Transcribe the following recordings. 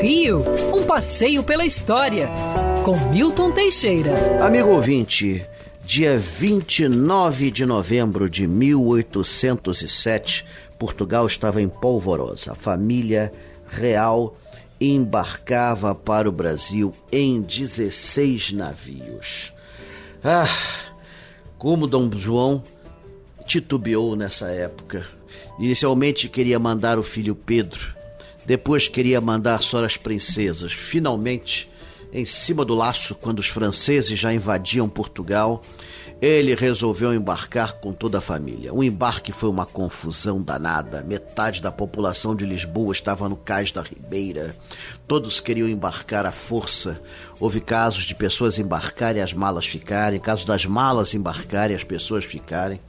Rio, um passeio pela história, com Milton Teixeira. Amigo ouvinte, dia 29 de novembro de 1807, Portugal estava em polvorosa. A família real embarcava para o Brasil em 16 navios. Ah, como Dom João titubeou nessa época. Inicialmente queria mandar o filho Pedro, depois queria mandar só as princesas. Finalmente, em cima do laço, quando os franceses já invadiam Portugal, ele resolveu embarcar com toda a família. O embarque foi uma confusão danada. Metade da população de Lisboa estava no cais da Ribeira. Todos queriam embarcar à força. Houve casos de pessoas embarcarem e as malas ficarem, casos das malas embarcarem e as pessoas ficarem.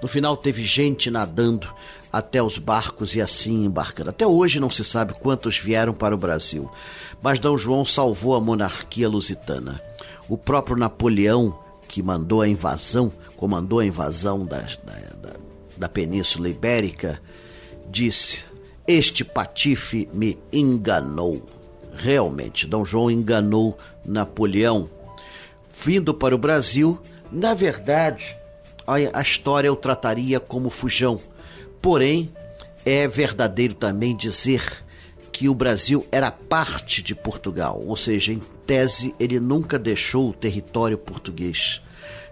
No final teve gente nadando até os barcos e assim embarcando. Até hoje não se sabe quantos vieram para o Brasil, mas D. João salvou a monarquia lusitana. O próprio Napoleão que mandou a invasão, comandou a invasão da, da, da, Península Ibérica, disse: Este patife me enganou. Realmente, Dom João enganou Napoleão. Vindo para o Brasil, na verdade, a história eu trataria como fujão. Porém, é verdadeiro também dizer que o Brasil era parte de Portugal, ou seja, em tese ele nunca deixou o território português.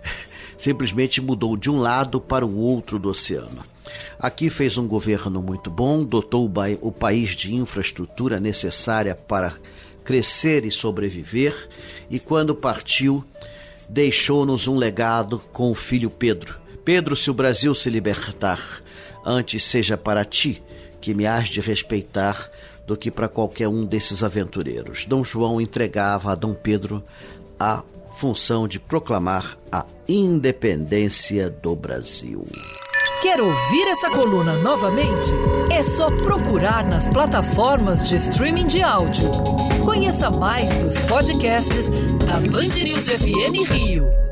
Simplesmente mudou de um lado para o outro do oceano. Aqui fez um governo muito bom, dotou o país de infraestrutura necessária para crescer e sobreviver, e quando partiu, deixou-nos um legado com o filho Pedro. Pedro, se o Brasil se libertar, antes seja para ti que me has de respeitar do que para qualquer um desses aventureiros. Dom João entregava a Dom Pedro a função de proclamar a independência do Brasil. Quer ouvir essa coluna novamente? É só procurar nas plataformas de streaming de áudio. Conheça mais dos podcasts da Band News FM Rio.